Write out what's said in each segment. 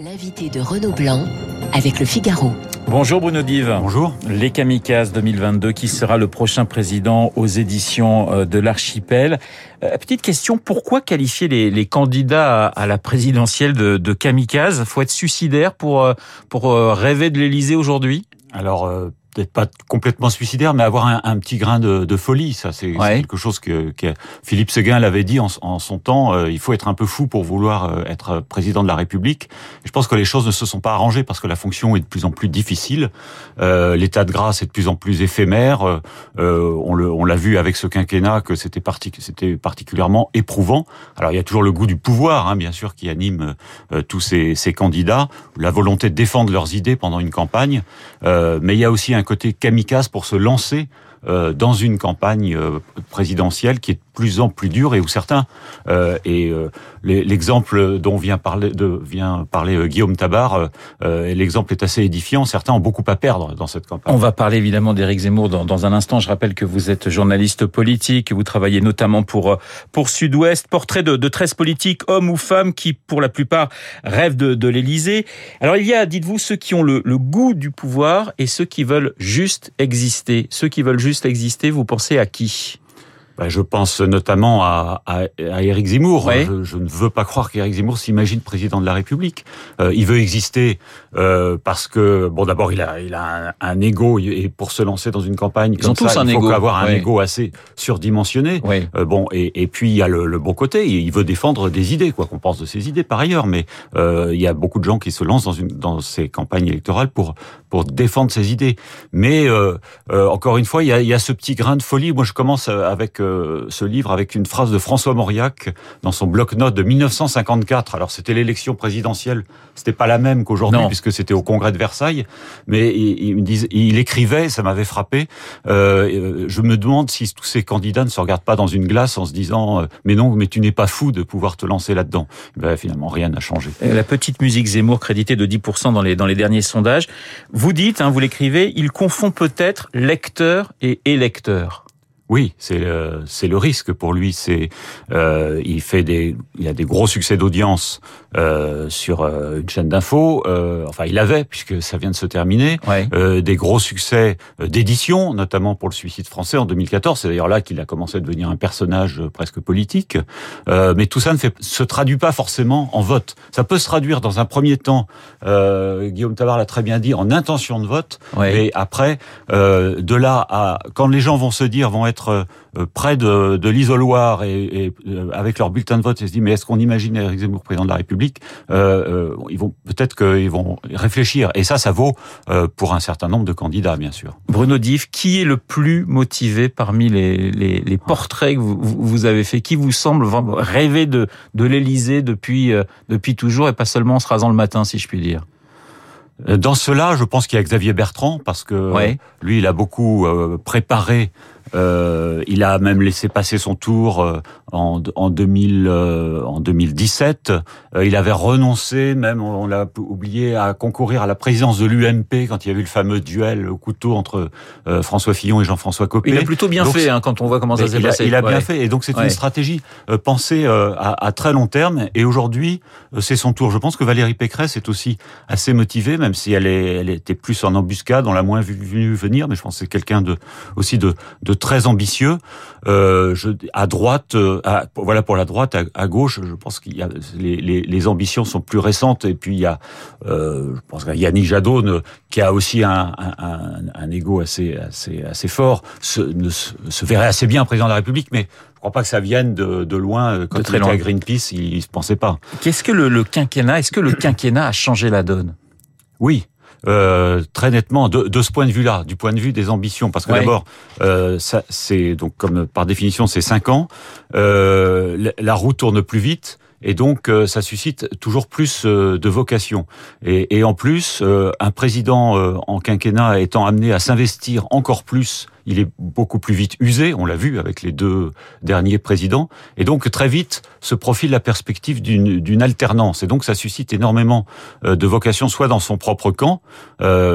L'invité de Renaud Blanc avec le Figaro. Bonjour Bruno Dive. Bonjour. Les Kamikazes 2022, qui sera le prochain président aux éditions euh, de l'Archipel. Euh, petite question, pourquoi qualifier les, candidats à, la présidentielle de, de kamikazes? Faut être suicidaire pour, euh, pour rêver de l'Élysée aujourd'hui? Alors, peut-être pas complètement suicidaire, mais avoir un, un petit grain de, de folie. Ça, c'est quelque chose que, que, Philippe Seguin l'avait dit en, en, son temps. Euh, il faut être un peu fou pour vouloir euh, être président de la République. Et je pense que les choses ne se sont pas arrangées parce que la fonction est de plus en plus difficile. Euh, L'état de grâce est de plus en plus éphémère. Euh, on l'a vu avec ce quinquennat que c'était particulièrement éprouvant. Alors il y a toujours le goût du pouvoir, hein, bien sûr, qui anime tous ces, ces, candidats, la volonté de défendre leurs idées pendant une campagne, mais il y a aussi un côté kamikaze pour se lancer euh, dans une campagne euh, présidentielle qui est plus en plus dure et où certains euh, et l'exemple dont vient parler de vient parler Guillaume Tabar l'exemple est assez édifiant certains ont beaucoup à perdre dans cette campagne. On va parler évidemment d'Éric Zemmour dans, dans, un instant je rappelle que vous êtes journaliste politique vous travaillez notamment pour pour Sud-Ouest portrait de, de 13 politiques hommes ou femmes qui pour la plupart rêvent de, de l'Élysée. Alors il y a dites-vous ceux qui ont le, le goût du pouvoir et ceux qui veulent juste exister ceux qui veulent juste exister, vous pensez à qui? Bah, je pense notamment à, à, à Éric Zemmour. Je, je, ne veux pas croire qu'Éric Zemmour s'imagine président de la République. Euh, il veut exister euh, parce que, bon, d'abord, il a, il a un, un, ego et pour se lancer dans une campagne comme ça, il faut avoir un ego assez surdimensionné. Euh, bon, et, et, puis il y a le, le, bon côté. Il veut défendre des idées, quoi qu'on pense de ses idées par ailleurs. Mais euh, il y a beaucoup de gens qui se lancent dans, une, dans ces campagnes électorales pour pour défendre ses idées. Mais euh, euh, encore une fois, il y, a, il y a ce petit grain de folie. Moi, je commence avec ce livre avec une phrase de François Mauriac dans son bloc-notes de 1954. Alors c'était l'élection présidentielle, c'était pas la même qu'aujourd'hui puisque c'était au Congrès de Versailles, mais il, il, il écrivait, ça m'avait frappé. Euh, je me demande si tous ces candidats ne se regardent pas dans une glace en se disant euh, mais non, mais tu n'es pas fou de pouvoir te lancer là-dedans. Ben, finalement, rien n'a changé. La petite musique Zemmour créditée de 10% dans les dans les derniers sondages. Vous dites, hein, vous l'écrivez, il confond peut-être lecteur et électeur. Oui, c'est le, c'est le risque pour lui. C'est euh, il fait des il a des gros succès d'audience euh, sur euh, une chaîne d'infos. Euh, enfin, il avait puisque ça vient de se terminer euh, des gros succès euh, d'édition, notamment pour le Suicide français en 2014. C'est d'ailleurs là qu'il a commencé à devenir un personnage presque politique. mais tout ça ne fait, se traduit pas forcément en vote. Ça peut se traduire dans un premier temps. Guillaume Tabar l'a très bien dit en intention de vote. Mais après, de là à quand les gens vont se dire vont être être euh, près de, de l'isoloir et, et, euh, avec leur bulletin de vote et se dit mais est-ce qu'on imagine Eric Zemmour président de la République euh, Ils vont peut-être qu'ils vont réfléchir. Et ça, ça vaut pour un certain nombre de candidats, bien sûr. Bruno Diff, qui est le plus motivé parmi les, les, les portraits que vous, vous, avez fait? Qui vous semble rêver de, de l'Élysée depuis depuis toujours et pas seulement en se rasant le matin, si je puis dire? Dans cela, je pense qu'il y a Xavier Bertrand parce que lui, il a beaucoup préparé euh, il a même laissé passer son tour euh, en, en, 2000, euh, en 2017. Euh, il avait renoncé, même on l'a oublié, à concourir à la présidence de l'UMP quand il y a eu le fameux duel au couteau entre François Fillon et Jean-François Copé. Il a plutôt bien fait hein, quand on voit comment ça s'est passé. Il a bien fait et donc c'est une stratégie pensée à, à, très long terme. Et aujourd'hui, c'est son tour. Je pense que Valérie Pécresse est aussi assez motivée, même si elle, est, elle était plus en embuscade, on l'a moins vu, venir. Mais je pense que c'est quelqu'un de aussi de, de très ambitieux. Euh, je, à droite, euh, à, voilà pour la droite, à, gauche, je pense qu'il y a les, les, les, ambitions sont plus récentes. Et puis il y a, euh, je pense qu'il y a Yannick Jadot qui a aussi un, un, un, ego assez assez assez fort, se, se verrait assez bien président de la République, mais je crois pas que ça vienne de, de loin. Euh, quand de très il était à Greenpeace, il, il se pensait pas. Qu'est-ce que le, le quinquennat Est-ce que le quinquennat a changé la donne? Oui, euh, très nettement de, de ce point de vue-là, du point de vue des ambitions, parce que d'abord, euh, ça c'est donc comme par définition c'est cinq ans, euh, la roue tourne plus vite. Et donc, euh, ça suscite toujours plus euh, de vocation. Et, et en plus, euh, un président en quinquennat étant amené à s'investir encore plus, il est beaucoup plus vite usé, on l'a vu avec les deux derniers présidents. Et donc, très vite, se profile la perspective d'une alternance. Et donc, ça suscite énormément de vocation, soit dans son propre camp,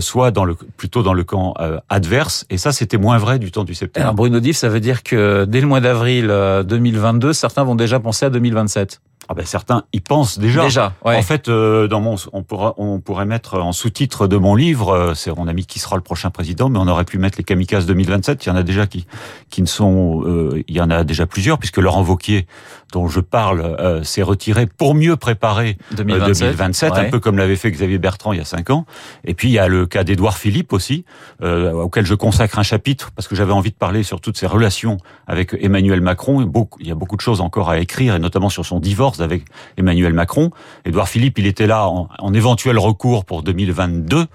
soit dans le, plutôt dans le camp adverse. Et ça, c'était moins vrai du temps du septembre. Alors, Bruno Diff, ça veut dire que dès le mois d'avril 2022, certains vont déjà penser à 2027 ah ben certains y pensent déjà. Déjà, En fait, euh, dans mon, on, pourra, on pourrait mettre en sous-titre de mon livre, euh, c'est on a mis qui sera le prochain président, mais on aurait pu mettre les kamikazes 2027. Il y en a déjà qui qui ne sont, euh, il y en a déjà plusieurs puisque Laurent Vauquier, dont je parle, s'est retiré pour mieux préparer 2027, 2027 un peu comme l'avait fait Xavier Bertrand il y a cinq ans. Et puis il y a le cas d'Édouard Philippe aussi, auquel je consacre un chapitre parce que j'avais envie de parler sur toutes ses relations avec Emmanuel Macron. Beaucoup, il y a beaucoup de choses encore à écrire et notamment sur son divorce avec Emmanuel Macron. Édouard Philippe, il était là en, éventuel recours pour 2022.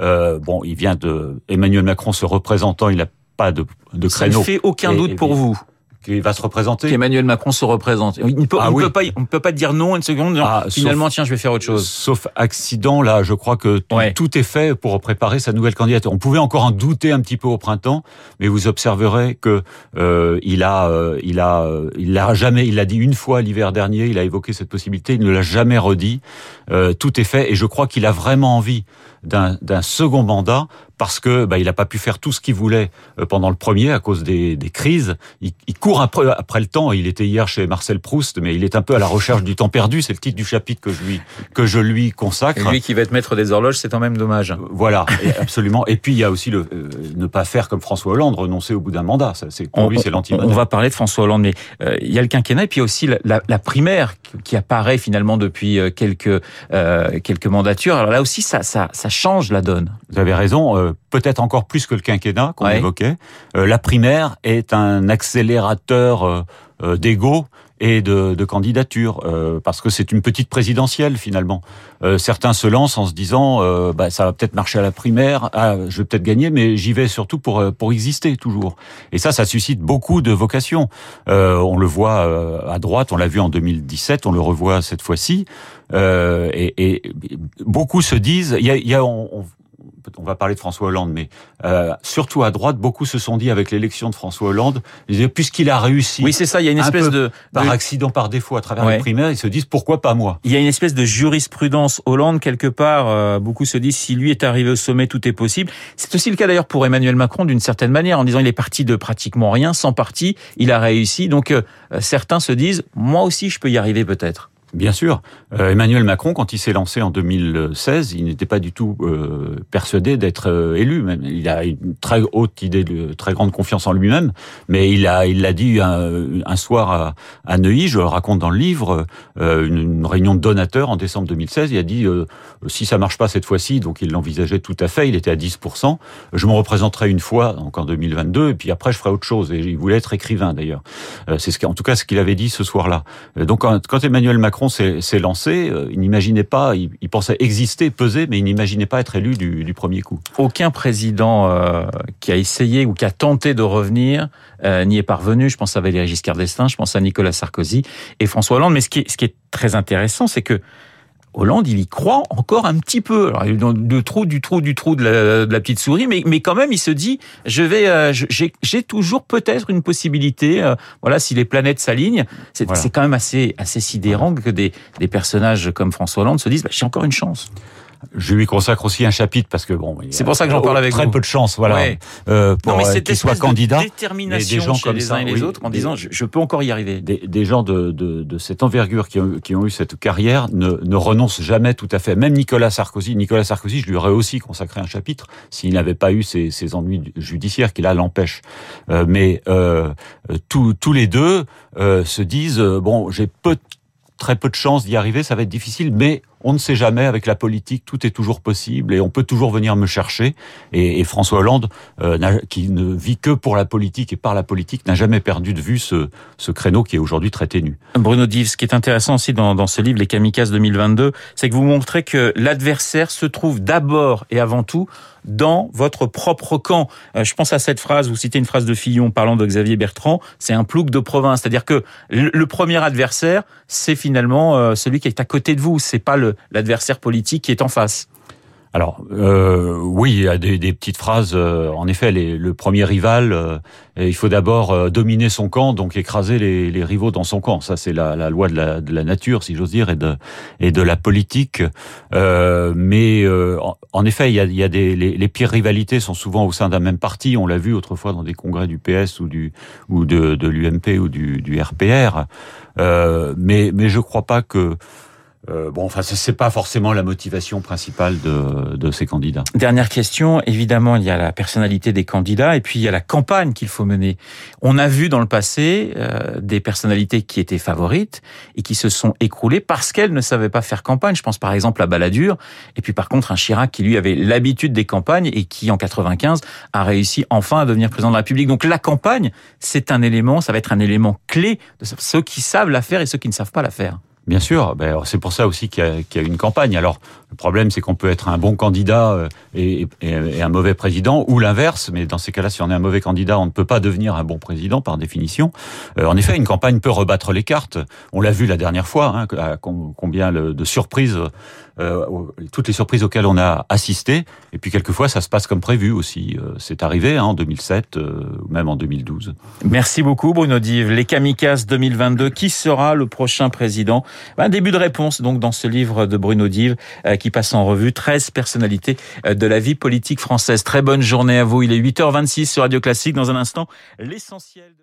Euh, bon, il vient de Emmanuel Macron se représentant, il n'a pas de, de créneau. Ça ne fait aucun doute pour vous qu'il va se représenter. Qu'Emmanuel Macron se représente. On ne peut, ah peut pas, on peut pas dire non une seconde. Ah, finalement, tiens, je vais faire autre chose. Sauf accident, là, je crois que tout est fait pour préparer sa nouvelle candidature. On pouvait encore en douter un petit peu au printemps, mais vous observerez que euh, il a, euh, il a, euh, il l'a jamais. Il l'a dit une fois l'hiver dernier. Il a évoqué cette possibilité. Il ne l'a jamais redit. Euh, tout est fait, et je crois qu'il a vraiment envie d'un second mandat parce que bah, il n'a pas pu faire tout ce qu'il voulait euh, pendant le premier à cause des, des crises. Il, il, court après, après le temps. Il était hier chez Marcel Proust, mais il est un peu à la recherche du temps perdu. C'est le titre du chapitre que je lui que je lui consacre. Et lui qui va être maître des horloges, c'est quand même dommage. Euh, voilà, absolument. Et puis il y a aussi le euh, ne pas faire comme François Hollande, renoncer au bout d'un mandat. C'est pour lui, c'est lanti On va parler de François Hollande, mais il y a le quinquennat et puis il y a aussi la, la, la primaire qui apparaît finalement depuis quelques quelques mandatures. Alors là aussi, ça ça, ça change la donne. Vous avez raison. Peut-être encore plus que le quinquennat qu'on évoquait. Euh, la primaire est un accélérateur euh, euh, d'ego et de, de candidature, parce que c'est une petite présidentielle finalement. certains se lancent en se disant, bah, ça va peut-être marcher à la primaire, ah, je vais peut-être gagner, mais j'y vais surtout pour pour exister toujours. Et ça, ça suscite beaucoup de vocations. on le voit à droite, on l'a vu en 2017, on le revoit cette fois-ci, et, et, beaucoup se disent, il y a, y a on, on va parler de François Hollande, mais euh, surtout à droite, beaucoup se sont dit avec l'élection de François Hollande, puisqu'il a réussi. Oui, c'est ça. Il y a une espèce de par accident, par défaut, à travers les primaires, ils se disent pourquoi pas moi? Il y a une espèce de jurisprudence Hollande quelque part. Euh, beaucoup se disent si lui est arrivé au sommet, tout est possible. C'est aussi le cas d'ailleurs pour Emmanuel Macron d'une certaine manière, en disant il est parti de pratiquement rien, sans parti, il a réussi. Donc euh, certains se disent moi aussi je peux y arriver peut-être. Bien sûr. Euh, Emmanuel Macron, quand il s'est lancé en 2016, il n'était pas du tout euh, persuadé d'être euh, élu. Même. Il a une très haute idée, de très grande confiance en lui-même, mais il a, il l'a dit un, soir à, à, Neuilly, je le raconte dans le livre, une, réunion de donateurs en décembre 2016. Il a dit si ça marche pas cette fois-ci, donc il l'envisageait tout à fait. Il était à 10%. Je me représenterai une fois, donc en 2022, et puis après je ferai autre chose. Et il voulait être écrivain d'ailleurs. c'est ce en tout cas ce qu'il avait dit ce soir-là. Donc quand Emmanuel Macron s'est lancé, euh, il n'imaginait pas, il, pensait exister, peser, mais il n'imaginait pas être élu du, premier coup. Aucun président euh, qui a essayé ou qui a tenté de revenir euh, n'y est parvenu. Je pense à Valéry Giscard d'Estaing, je pense à Nicolas Sarkozy et François Hollande. Mais ce qui ce qui est très intéressant, c'est que Hollande, il y croit encore un petit peu. Alors, il est dans le trou du trou du trou de la, petite souris, mais, mais quand même, il se dit, je vais, euh, j'ai toujours peut-être une possibilité. Euh, voilà, si les planètes s'alignent, c'est quand même assez, assez sidérant que des, des personnages comme François Hollande se disent, bah, j'ai encore une chance. Je lui consacre aussi un chapitre parce que bon, c'est pour ça que j'en parle avec très peu de chance, voilà, euh, pour euh, qu'il soit candidat. Détermination des gens comme les uns et les autres en disant je, peux encore y arriver. Des, gens de, de, de, cette envergure qui ont, qui ont eu cette carrière ne, ne renoncent jamais tout à fait. Même Nicolas Sarkozy, Nicolas Sarkozy, je lui aurais aussi consacré un chapitre s'il n'avait pas eu ces, ces ennuis judiciaires qui là l'empêchent. Euh, mais euh, tous, tous les deux euh, se disent bon, j'ai peu très peu de chances d'y arriver, ça va être difficile, mais on ne sait jamais avec la politique, tout est toujours possible et on peut toujours venir me chercher. Et, François Hollande, euh, qui ne vit que pour la politique et par la politique, n'a jamais perdu de vue ce, ce créneau qui est aujourd'hui très ténu. Bruno Dives, ce qui est intéressant aussi dans, ce livre, Les Kamikazes 2022, c'est que vous montrez que l'adversaire se trouve d'abord et avant tout dans votre propre camp. Euh, je pense à cette phrase, vous citez une phrase de Fillon parlant de Xavier Bertrand, c'est un plouc de province. C'est-à-dire que le premier adversaire, c'est finalement euh, celui qui est à côté de vous, c'est pas l'adversaire politique qui est en face. alors euh, oui, il y a des, petites phrases. Euh, en effet, le premier rival, euh, il faut d'abord dominer son camp, donc écraser les, rivaux dans son camp. Ça, c'est la, la, loi de la, nature, si j'ose dire, et de, la politique. mais en, effet, il y a, les, pires rivalités sont souvent au sein d'un même parti. On l'a vu autrefois dans des congrès du PS ou du ou de, l'UMP ou du, du RPR. mais mais je crois pas que euh, bon, enfin, c'est pas forcément la motivation principale de, de, ces candidats. Dernière question. Évidemment, il y a la personnalité des candidats et puis il y a la campagne qu'il faut mener. On a vu dans le passé euh, des personnalités qui étaient favorites et qui se sont écroulées parce qu'elles ne savaient pas faire campagne. Je pense par exemple à Balladur et puis par contre un Chirac qui lui avait l'habitude des campagnes et qui en 95 a réussi enfin à devenir président de la République. Donc la campagne, c'est un élément, ça va être un élément clé de ceux qui savent la faire et ceux qui ne savent pas la faire. Bien sûr, ben, c'est pour ça aussi qu'il y, y, a une campagne. Alors, le problème, c'est qu'on peut être un bon candidat euh, et, et, et un mauvais président, ou l'inverse, mais dans ces cas-là, si on est un mauvais candidat, on ne peut pas devenir un bon président par définition. Euh, en effet, une campagne peut rebattre les cartes. On l'a vu la dernière fois, hein, combien de surprises, euh, toutes les surprises auxquelles on a assisté, et puis quelquefois, ça se passe comme prévu aussi. Euh, c'est arrivé hein, en 2007, même en 2012. Merci beaucoup, Bruno Dive. Les Kamikazes 2022, qui sera le prochain président? Un début de réponse donc dans ce livre de Bruno Dive euh, qui passe en revue 13 personnalités euh, de la vie politique française. Très bonne journée à vous. Il est 8h26 sur Radio Classique. Dans un instant, l'essentiel